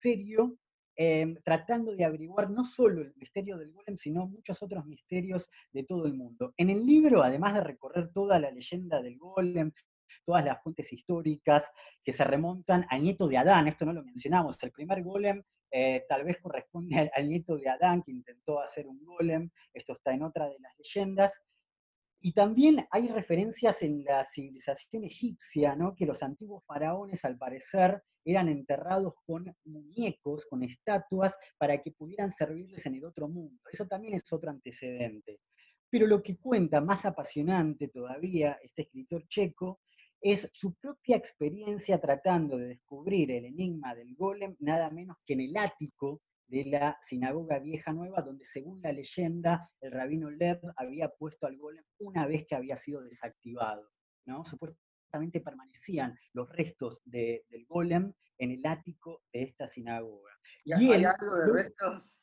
serio em, tratando de averiguar no solo el misterio del golem, sino muchos otros misterios de todo el mundo. En el libro, además de recorrer toda la leyenda del golem, todas las fuentes históricas que se remontan al nieto de Adán, esto no lo mencionamos, el primer golem eh, tal vez corresponde al, nieto de Adán que intentó hacer un golem, esto está en otra de las leyendas. Y también hay referencias en la civilización egipcia, que los antiguos faraones al parecer eran enterrados con muñecos, con estatuas, para que pudieran servirles en el otro mundo. Eso también es otro antecedente. Pero lo que cuenta más apasionante todavía este escritor checo es su propia experiencia tratando de descubrir el enigma del golem, nada menos que en el ático de la sinagoga vieja nueva, donde según la leyenda el rabino Lev había puesto al golem una vez que había sido desactivado. ¿no? Supuestamente permanecían los restos del golem en el ático de esta sinagoga. ¿Y, hay algo de restos?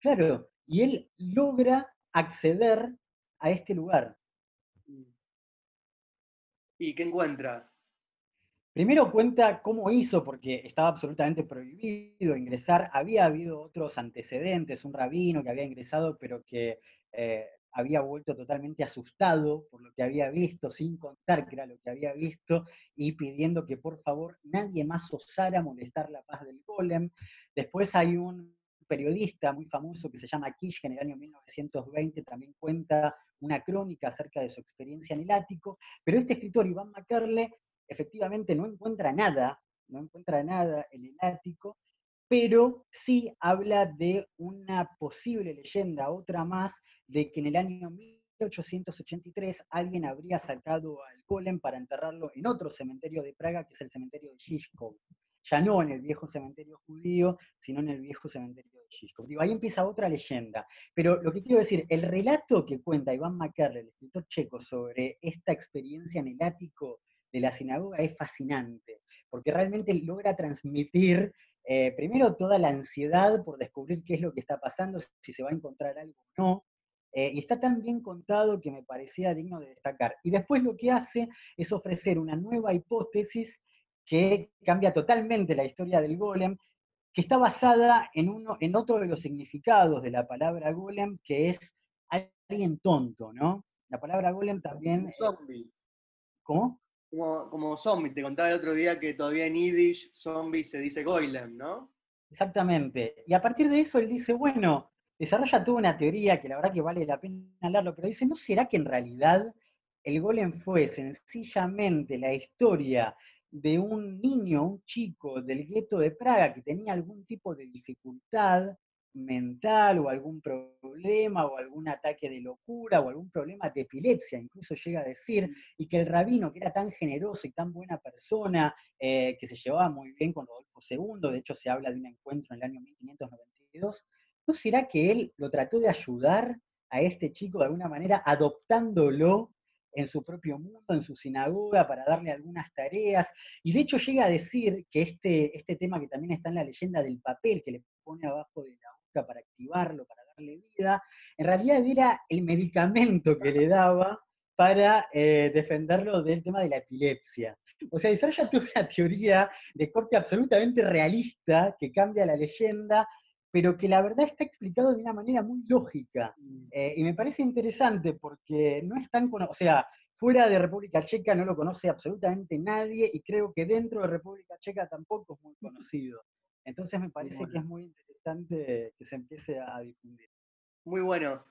Claro, y él logra acceder a este lugar. ¿Y qué encuentra? Primero cuenta cómo hizo, porque estaba absolutamente prohibido ingresar. Había habido otros antecedentes, un rabino que había ingresado, pero que eh, había vuelto totalmente asustado por lo que había visto, sin contar que era lo que había visto, y pidiendo que por favor nadie más osara molestar la paz del golem. Después hay un periodista muy famoso que se llama Kish, que en el año 1920 también cuenta una crónica acerca de su experiencia en el ático, pero este escritor, Iván Macarle, efectivamente no encuentra nada, no encuentra nada en el ático, pero sí habla de una posible leyenda, otra más, de que en el año 1883 alguien habría sacado al golem para enterrarlo en otro cementerio de Praga, que es el cementerio de Shishkov ya no en el viejo cementerio judío, sino en el viejo cementerio de Shishkov. Digo, ahí empieza otra leyenda. Pero lo que quiero decir, el relato que cuenta Iván Macarle, el escritor checo, sobre esta experiencia en el ático de la sinagoga es fascinante, porque realmente logra transmitir eh, primero toda la ansiedad por descubrir qué es lo que está pasando, si se va a encontrar algo o no, eh, y está tan bien contado que me parecía digno de destacar. Y después lo que hace es ofrecer una nueva hipótesis que cambia totalmente la historia del golem, que está basada en, uno, en otro de los significados de la palabra golem, que es alguien tonto, ¿no? La palabra golem también... Un zombie. ¿Cómo? Como, como zombie, te contaba el otro día que todavía en Yiddish zombie se dice golem, ¿no? Exactamente. Y a partir de eso él dice, bueno, desarrolla toda una teoría que la verdad que vale la pena hablarlo, pero dice, ¿no será que en realidad el golem fue sencillamente la historia de un niño, un chico del gueto de Praga que tenía algún tipo de dificultad mental o algún problema o algún ataque de locura o algún problema de epilepsia, incluso llega a decir, y que el rabino, que era tan generoso y tan buena persona, eh, que se llevaba muy bien con Rodolfo II, de hecho se habla de un encuentro en el año 1592, ¿no será que él lo trató de ayudar a este chico de alguna manera adoptándolo en su propio mundo, en su sinagoga, para darle algunas tareas. Y de hecho llega a decir que este, este tema que también está en la leyenda del papel que le pone abajo de la para activarlo, para darle vida, en realidad era el medicamento que le daba para eh, defenderlo del tema de la epilepsia. O sea, ya tuvo una teoría de corte absolutamente realista que cambia la leyenda, pero que la verdad está explicado de una manera muy lógica. Mm. Eh, y me parece interesante porque no es tan o sea, fuera de República Checa no lo conoce absolutamente nadie y creo que dentro de República Checa tampoco es muy conocido. Entonces me parece que es muy interesante que se empiece a difundir. Muy bueno.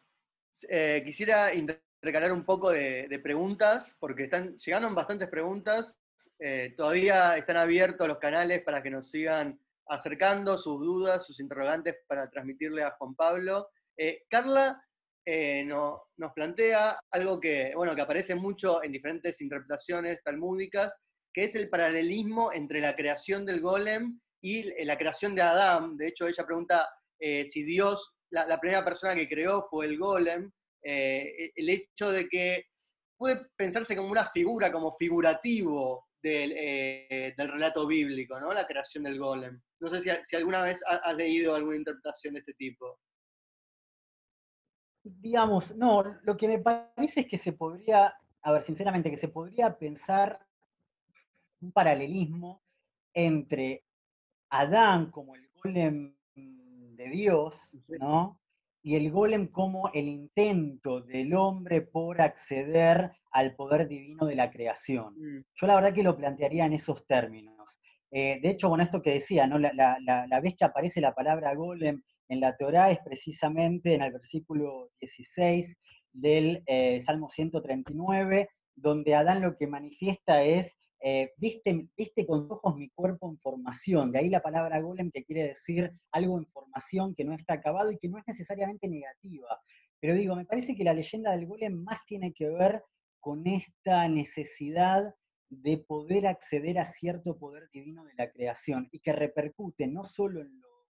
Eh, quisiera intercalar un poco de, preguntas, porque están, llegaron bastantes preguntas. Eh, todavía están abiertos los canales para que nos sigan acercando sus dudas, sus interrogantes para transmitirle a Juan Pablo. Eh, Carla nos plantea algo que, bueno, que aparece mucho en diferentes interpretaciones talmúdicas, que es el paralelismo entre la creación del golem y eh, la creación de Adán. De hecho, ella pregunta eh, si Dios, la, primera persona que creó fue el golem. Eh, el hecho de que puede pensarse como una figura, como figurativo del, relato bíblico, ¿no? La creación del golem. No sé si, alguna vez has leído alguna interpretación de este tipo. Digamos, no, lo que me parece es que se podría, a ver, sinceramente, que se podría pensar un paralelismo entre Adán como el golem de Dios, ¿no? Y el golem como el intento del hombre por acceder al poder divino de la creación. Mm. Yo la verdad que lo plantearía en esos términos. Eh, de hecho, bueno, esto que decía, ¿no? La, vez que aparece la palabra golem en la Torá es precisamente en el versículo 16 del eh, Salmo 139, donde Adán lo que manifiesta es eh, viste, viste con ojos mi cuerpo en formación, de ahí la palabra golem que quiere decir algo en formación que no está acabado y que no es necesariamente negativa. Pero digo, me parece que la leyenda del golem más tiene que ver con esta necesidad de poder acceder a cierto poder divino de la creación y que repercute no solo en lo,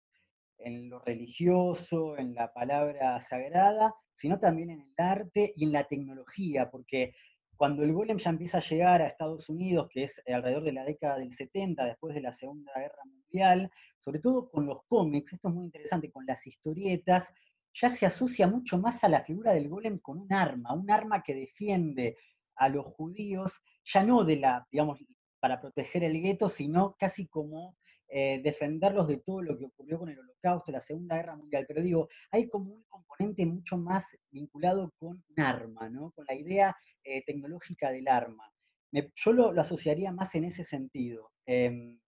en lo religioso, en la palabra sagrada, sino también en el arte y en la tecnología, porque cuando el golem ya empieza a llegar a Estados Unidos, que es alrededor de la década del 70, después de la Segunda Guerra Mundial, sobre todo con los cómics, esto es muy interesante, con las historietas, ya se asocia mucho más a la figura del golem con un arma, un arma que defiende a los judíos, ya no de la, digamos, para proteger el gueto, sino casi como eh, defenderlos de todo lo que ocurrió con el holocausto, la Segunda Guerra Mundial. Pero digo, hay como un componente mucho más vinculado con un arma, ¿no? Con la idea eh, tecnológica del arma. yo lo, asociaría más en ese sentido. Em,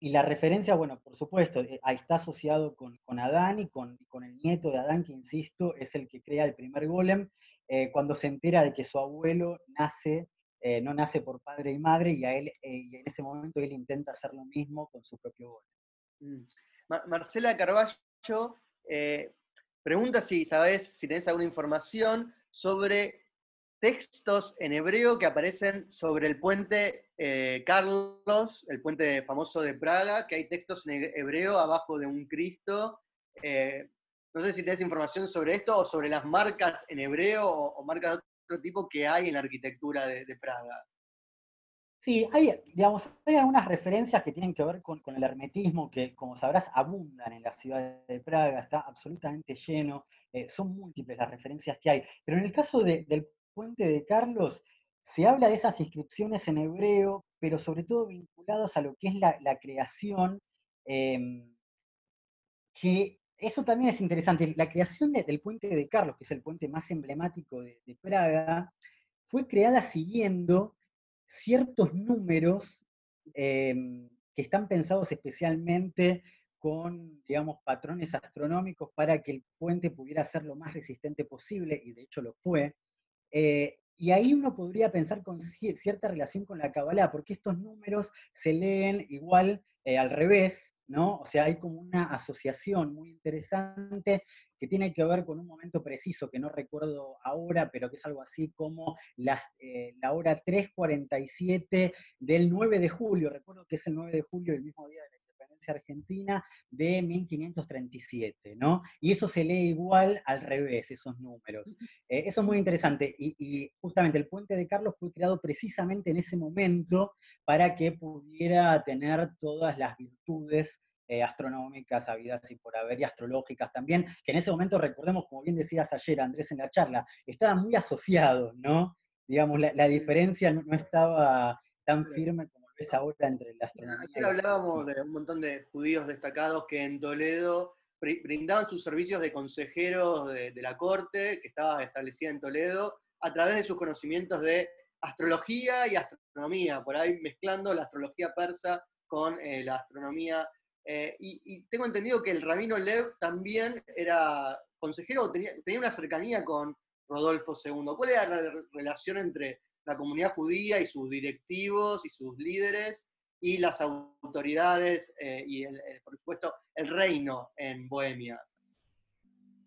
y la referencia, bueno, por supuesto, eh, está asociado con, Adán y con, con, el nieto de Adán, que insisto, es el que crea el primer golem, cuando se entera de que su abuelo nace, no nace por padre y madre, y, a él, y en ese momento él intenta hacer lo mismo con su propio golem. Mm. Marcela Carballo pregunta si sabes, si tenés alguna información sobre textos en hebreo que aparecen sobre el puente eh, Carlos, el puente famoso de Praga, que hay textos en hebreo abajo de un Cristo. Eh, no sé si tienes información sobre esto o sobre las marcas en hebreo o, marcas de otro tipo que hay en la arquitectura de, Praga. Sí, hay, digamos, hay algunas referencias que tienen que ver con, el hermetismo, que como sabrás abundan en la ciudad de Praga, está absolutamente lleno, eh, son múltiples las referencias que hay. Pero en el caso del Puente de Carlos, se habla de esas inscripciones en hebreo, pero sobre todo vinculados a lo que es la, creación, em, que eso también es interesante. La creación del puente de Carlos, que es el puente más emblemático de, Praga, fue creada siguiendo ciertos números em, que están pensados especialmente con, digamos, patrones astronómicos para que el puente pudiera ser lo más resistente posible, y de hecho lo fue. Eh, y ahí uno podría pensar con cierta relación con la Kabbalah, porque estos números se leen igual eh, al revés, ¿no? O sea, hay como una asociación muy interesante que tiene que ver con un momento preciso que no recuerdo ahora, pero que es algo así como las, eh, la hora 3.47 del 9 de julio. Recuerdo que es el 9 de julio, el mismo día de la independencia argentina, de 1537, ¿no? Y eso se lee igual al revés, esos números. Eh, eso es muy interesante. Y, y justamente el puente de Carlos fue creado precisamente en ese momento para que pudiera tener todas las virtudes eh, astronómicas, habidas y por haber, y astrológicas también, que en ese momento, recordemos, como bien decías ayer, Andrés, en la charla, estaban muy asociados, ¿no? Digamos, la, diferencia no, estaba tan firme como es ahora entre la astronomía. Ayer hablábamos de un montón de judíos destacados que en Toledo brindaban sus servicios de consejeros de, la corte, que estaba establecida en Toledo, a través de sus conocimientos de astrología y astronomía, por ahí mezclando la astrología persa con eh, la astronomía eh, y, tengo entendido que el rabino Lev también era consejero, tenía, tenía una cercanía con Rodolfo II. ¿Cuál era la relación entre la comunidad judía y sus directivos y sus líderes y las autoridades eh, y, por supuesto, el reino en Bohemia?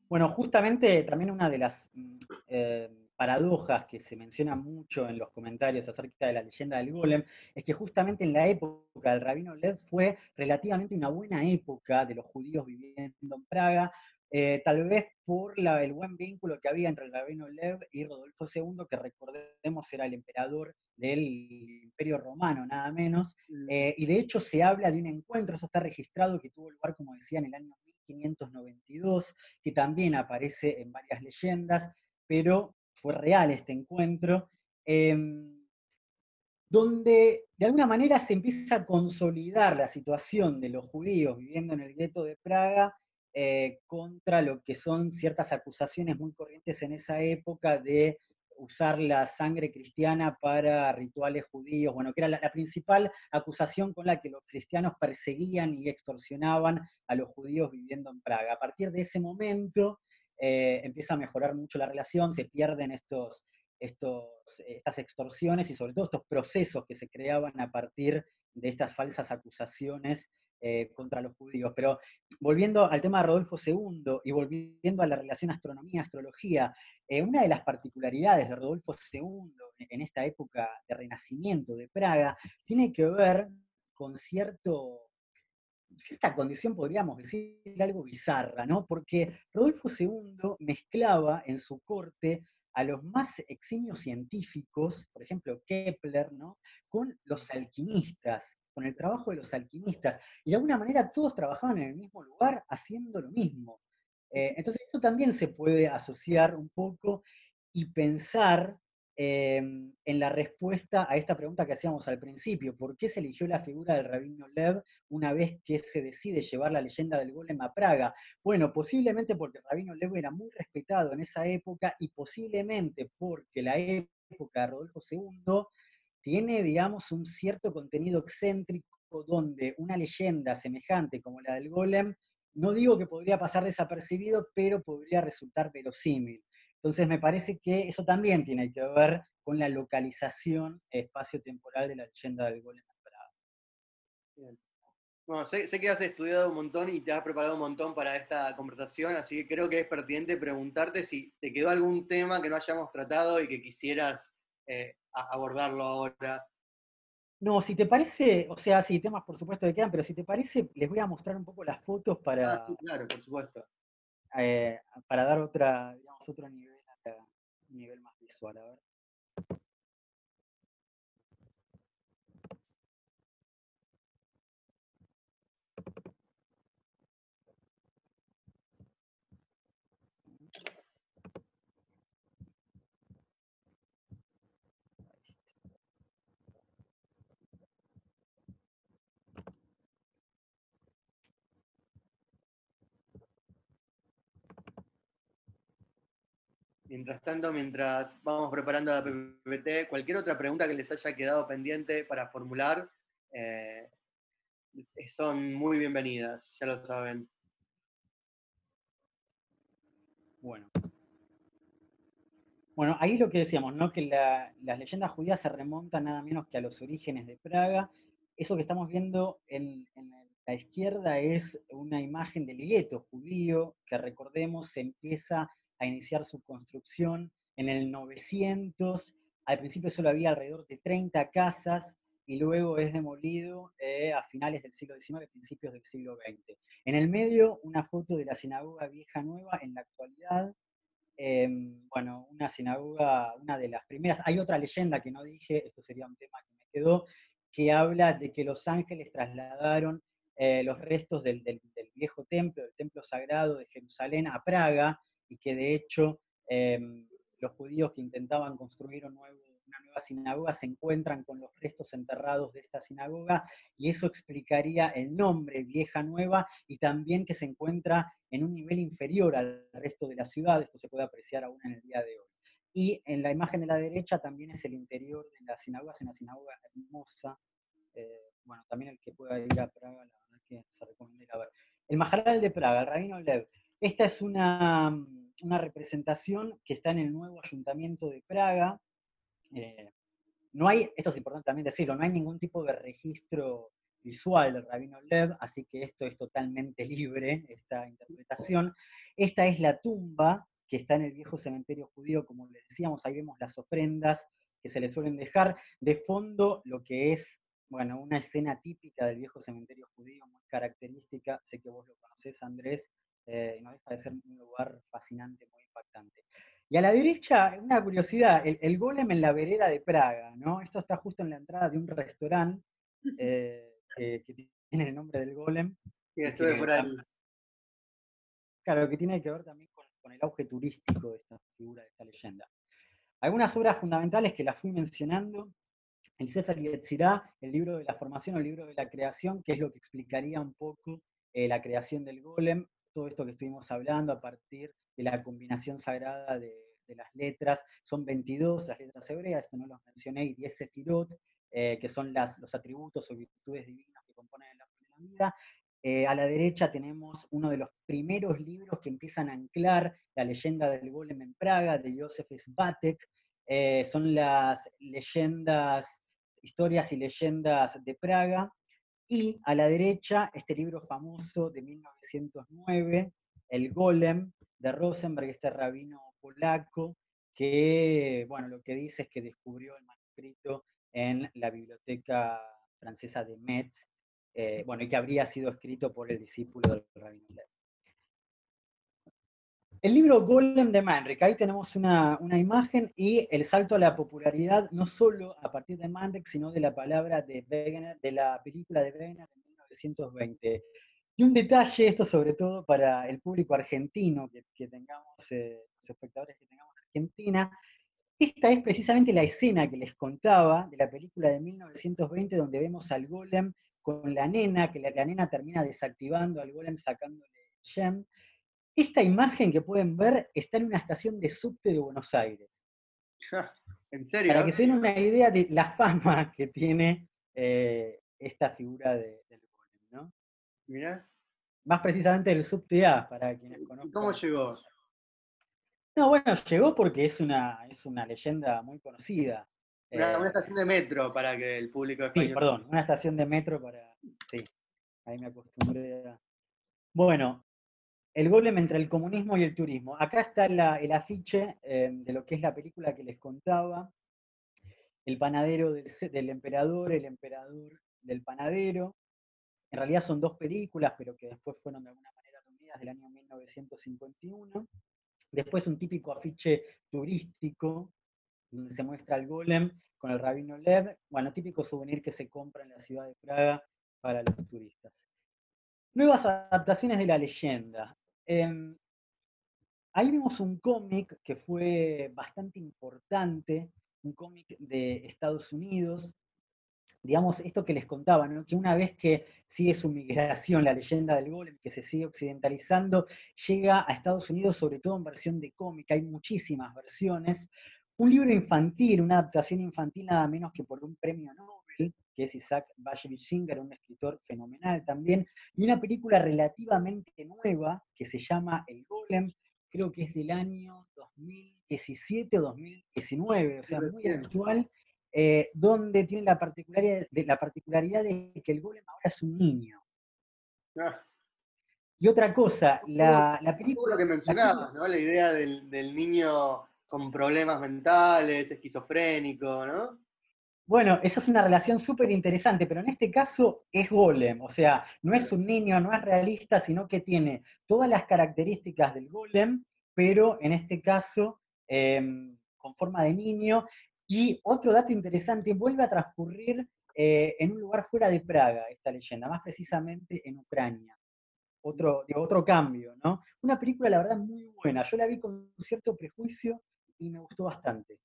Bueno, justamente también una de las mm, eh, paradojas que se menciona mucho en los comentarios acerca de la leyenda del golem, es que justamente en la época del rabino Lev fue relativamente una buena época de los judíos viviendo en Praga, eh, tal vez por el buen vínculo que había entre el rabino Lev y Rodolfo II, que recordemos era el emperador del Imperio Romano, nada menos, eh, y de hecho se habla de un encuentro, eso está registrado, que tuvo lugar, como decía, en el año 1592, que también aparece en varias leyendas, pero fue real este encuentro, em, donde de alguna manera se empieza a consolidar la situación de los judíos viviendo en el gueto de Praga eh, contra lo que son ciertas acusaciones muy corrientes en esa época de usar la sangre cristiana para rituales judíos, bueno, que era la, principal acusación con la que los cristianos perseguían y extorsionaban a los judíos viviendo en Praga. A partir de ese momento, eh, empieza a mejorar mucho la relación, se pierden estos, estos, estas extorsiones y sobre todo estos procesos que se creaban a partir de estas falsas acusaciones eh, contra los judíos. Pero volviendo al tema de Rodolfo II y volviendo a la relación astronomía-astrología, eh, una de las particularidades de Rodolfo II en esta época de renacimiento de Praga tiene que ver con cierta condición, podríamos decir, algo bizarra, ¿no? Porque Rodolfo II mezclaba en su corte a los más eximios científicos, por ejemplo Kepler, ¿no? con los alquimistas, con el trabajo de los alquimistas. Y de alguna manera todos trabajaban en el mismo lugar haciendo lo mismo. Eh, entonces eso también se puede asociar un poco y pensar Em, en la respuesta a esta pregunta que hacíamos al principio, ¿por qué se eligió la figura del rabino Lev una vez que se decide llevar la leyenda del golem a Praga? Bueno, posiblemente porque el rabino Lev era muy respetado en esa época y posiblemente porque la época de Rodolfo II tiene, digamos, un cierto contenido excéntrico donde una leyenda semejante como la del golem, no digo que podría pasar desapercibido, pero podría resultar verosímil. Entonces me parece que eso también tiene que ver con la localización espacio-temporal de la leyenda del golem. Bueno, sé, que has estudiado un montón y te has preparado un montón para esta conversación, así que creo que es pertinente preguntarte si te quedó algún tema que no hayamos tratado y que quisieras eh, abordarlo ahora. No, si te parece, o sea, sí, temas por supuesto que quedan, pero si te parece, les voy a mostrar un poco las fotos para... Ah, sí, claro, por supuesto. Eh, para dar otra, digamos, otro nivel, nivel más visual. A ver. Mientras tanto, mientras vamos preparando la PPT, cualquier otra pregunta que les haya quedado pendiente para formular, eh, son muy bienvenidas, ya lo saben. Bueno. Bueno, ahí lo que decíamos, ¿no? Que las leyendas judías se remontan nada menos que a los orígenes de Praga. Eso que estamos viendo en, la izquierda es una imagen del gueto judío, que recordemos se empieza a iniciar su construcción en el 900. Al principio solo había alrededor de 30 casas y luego es demolido eh, a finales del siglo XIX, principios del siglo XX. En el medio, una foto de la sinagoga vieja nueva en la actualidad. Em, bueno, una sinagoga, una de las primeras. Hay otra leyenda que no dije, esto sería un tema que me quedó, que habla de que los ángeles trasladaron eh, los restos del, del, viejo templo, del templo sagrado de Jerusalén a Praga, y que de hecho em, los judíos que intentaban construir una nueva sinagoga, se encuentran con los restos enterrados de esta sinagoga y eso explicaría el nombre Vieja Nueva y también que se encuentra en un nivel inferior al resto de la ciudad, esto se puede apreciar aún en el día de hoy. Y en la imagen de la derecha también es el interior de la sinagoga, es una sinagoga hermosa. Eh, bueno, también el que pueda ir a Praga, la verdad que se recomienda ver. El Maharal de Praga, el Rabino Lev. Esta es una, una representación que está en el nuevo ayuntamiento de Praga, eh, no hay, esto es importante también decirlo, no hay ningún tipo de registro visual del Rabino Lev, así que esto es totalmente libre, esta interpretación. Esta es la tumba que está en el viejo cementerio judío, como les decíamos, ahí vemos las ofrendas que se le suelen dejar. De fondo, lo que es, bueno, una escena típica del viejo cementerio judío, muy característica, sé que vos lo conocés, Andrés, eh, no deja de ser un lugar fascinante, muy impactante. Y a la derecha, una curiosidad, el, golem en la vereda de Praga, ¿no? Esto está justo en la entrada de un restaurante eh, que, tiene el nombre del golem. Sí, estuve por ahí. Claro, que tiene que ver también con, el auge turístico de esta figura, de esta leyenda. Algunas obras fundamentales que las fui mencionando, el Sefer Yetzirah, el libro de la formación, el libro de la creación, que es lo que explicaría un poco eh, la creación del golem, todo esto que estuvimos hablando a partir de la combinación sagrada de, las letras. Son 22 las letras hebreas, esto no los mencioné, y 10 sefirot, eh, que son los atributos o virtudes divinas que componen el la vida. Eh, a la derecha tenemos uno de los primeros libros que empiezan a anclar la leyenda del golem en Praga, de Josef Svatek. Eh, son las leyendas, historias y leyendas de Praga. Y a la derecha, este libro famoso de 1909, El Golem, de Rosenberg, este rabino polaco, que, bueno, lo que dice es que descubrió el manuscrito en la biblioteca francesa de Metz, eh, bueno, y que habría sido escrito por el discípulo del rabino. El libro Golem de Manrique, ahí tenemos una, imagen y el salto a la popularidad, no solo a partir de Manrique, sino de la palabra de Wegener, de la película de Wegener de 1920. Y un detalle, esto sobre todo para el público argentino, que, tengamos, eh, los espectadores que tengamos en Argentina, esta es precisamente la escena que les contaba de la película de 1920, donde vemos al golem con la nena, que la, nena termina desactivando al golem sacándole gem. Esta imagen que pueden ver está en una estación de subte de Buenos Aires. ¿En serio? Para que se den una idea de la fama que tiene eh, esta figura del golem, ¿no? Mira. Más precisamente el subte A, para quienes conocen. ¿Cómo llegó? No, bueno, llegó porque es una, es una leyenda muy conocida. Una, eh, estación de metro para que el público español... Sí, perdón, una estación de metro para... Sí, ahí me acostumbré a... Bueno, el golem entre el comunismo y el turismo. Acá está el afiche em, de lo que es la película que les contaba. El panadero del, del emperador, el emperador del panadero. En realidad son dos películas, pero que después fueron de alguna manera unidas del año 1951. Después un típico afiche turístico, donde se muestra el golem con el rabino Lev, bueno, típico souvenir que se compra en la ciudad de Praga para los turistas. Nuevas adaptaciones de la leyenda. Em, ahí vemos un cómic que fue bastante importante, un cómic de Estados Unidos, digamos, esto que les contaba, que una vez que sigue su migración, la leyenda del golem, que se sigue occidentalizando, llega a Estados Unidos, sobre todo en versión de cómic, hay muchísimas versiones. Un libro infantil, una adaptación infantil nada menos que por un premio Nobel, que es Isaac Bashevis Singer, un escritor fenomenal también, y una película relativamente nueva que se llama El Golem, creo que es del año 2017 o 2019, o sea, muy actual, eh, donde tiene la particularidad, de, la particularidad de que el golem ahora es un niño. Ah. Y otra cosa, la, la película... Lo que mencionabas, ¿no? La idea del, del, niño con problemas mentales, esquizofrénico, ¿no? Bueno, esa es una relación súper interesante, pero en este caso es golem, o sea, no es un niño, no es realista, sino que tiene todas las características del golem, pero en este caso em, con forma de niño, y otro dato interesante, vuelve a transcurrir eh, en un lugar fuera de Praga, esta leyenda, más precisamente en Ucrania. Otro, otro cambio, ¿no? Una película, la verdad, muy buena. Yo la vi con cierto prejuicio y me gustó bastante.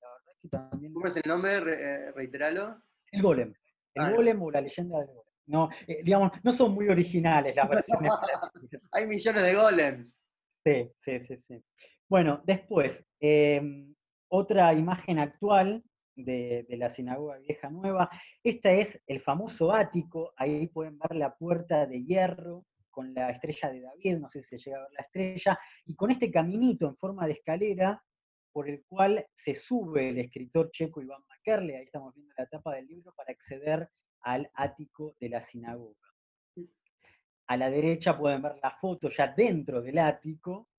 ¿Cómo es el nombre? Eh, reiteralo. El Golem. El ah, Golem o la leyenda del Golem. No, eh, digamos, no son muy originales las versiones. Hay millones de golems. Sí, sí, sí, sí. Bueno, después, em, otra imagen actual de, la sinagoga vieja nueva. Esta es el famoso ático, ahí pueden ver la puerta de hierro con la estrella de David, no sé si se llega a ver la estrella, y con este caminito en forma de escalera por el cual se sube el escritor checo Iván Makerle, ahí estamos viendo la tapa del libro, para acceder al ático de la sinagoga. A la derecha pueden ver la foto ya dentro del ático,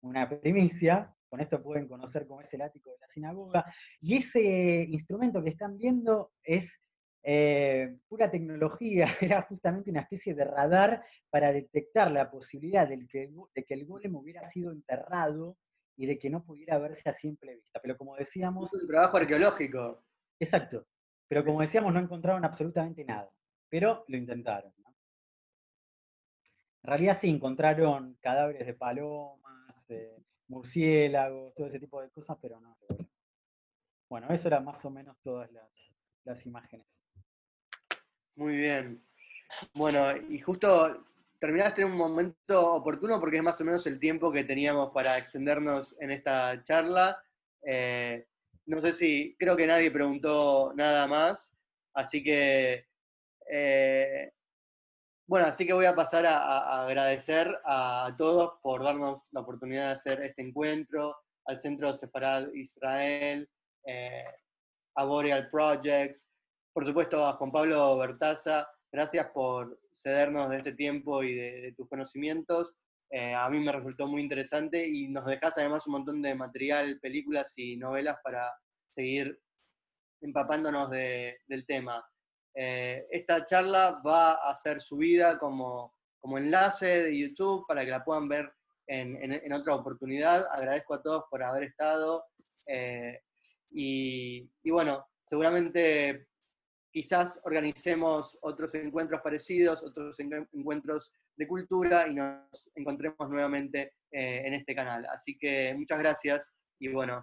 una primicia, con esto pueden conocer cómo es el ático de la sinagoga. Y ese instrumento que están viendo es eh, pura tecnología, era justamente una especie de radar para detectar la posibilidad de que, de que el golem hubiera sido enterrado y de que no pudiera verse a simple vista. Pero como decíamos... Es un trabajo arqueológico. Exacto. Pero como decíamos, no encontraron absolutamente nada. Pero lo intentaron. En realidad sí, encontraron cadáveres de palomas, murciélagos, todo ese tipo de cosas, pero no. Bueno, eso era más o menos todas las, imágenes. Muy bien. Bueno, y justo terminaste en un momento oportuno porque es más o menos el tiempo que teníamos para extendernos en esta charla. Eh, no sé si, creo que nadie preguntó nada más, así que eh, bueno, así que voy a pasar a, agradecer a todos por darnos la oportunidad de hacer este encuentro, al Centro Separado Israel, eh, a Boreal Projects, por supuesto a Juan Pablo Bertaza, gracias por cedernos de este tiempo y de, tus conocimientos. Eh, a mí me resultó muy interesante y nos dejas además un montón de material, películas y novelas para seguir empapándonos del tema. Eh, esta charla va a ser subida como, como enlace de YouTube para que la puedan ver en, otra oportunidad. Agradezco a todos por haber estado. Eh, y, bueno, seguramente quizás organicemos otros encuentros parecidos, otros encuentros de cultura y nos encontremos nuevamente eh, en este canal. Así que muchas gracias y bueno,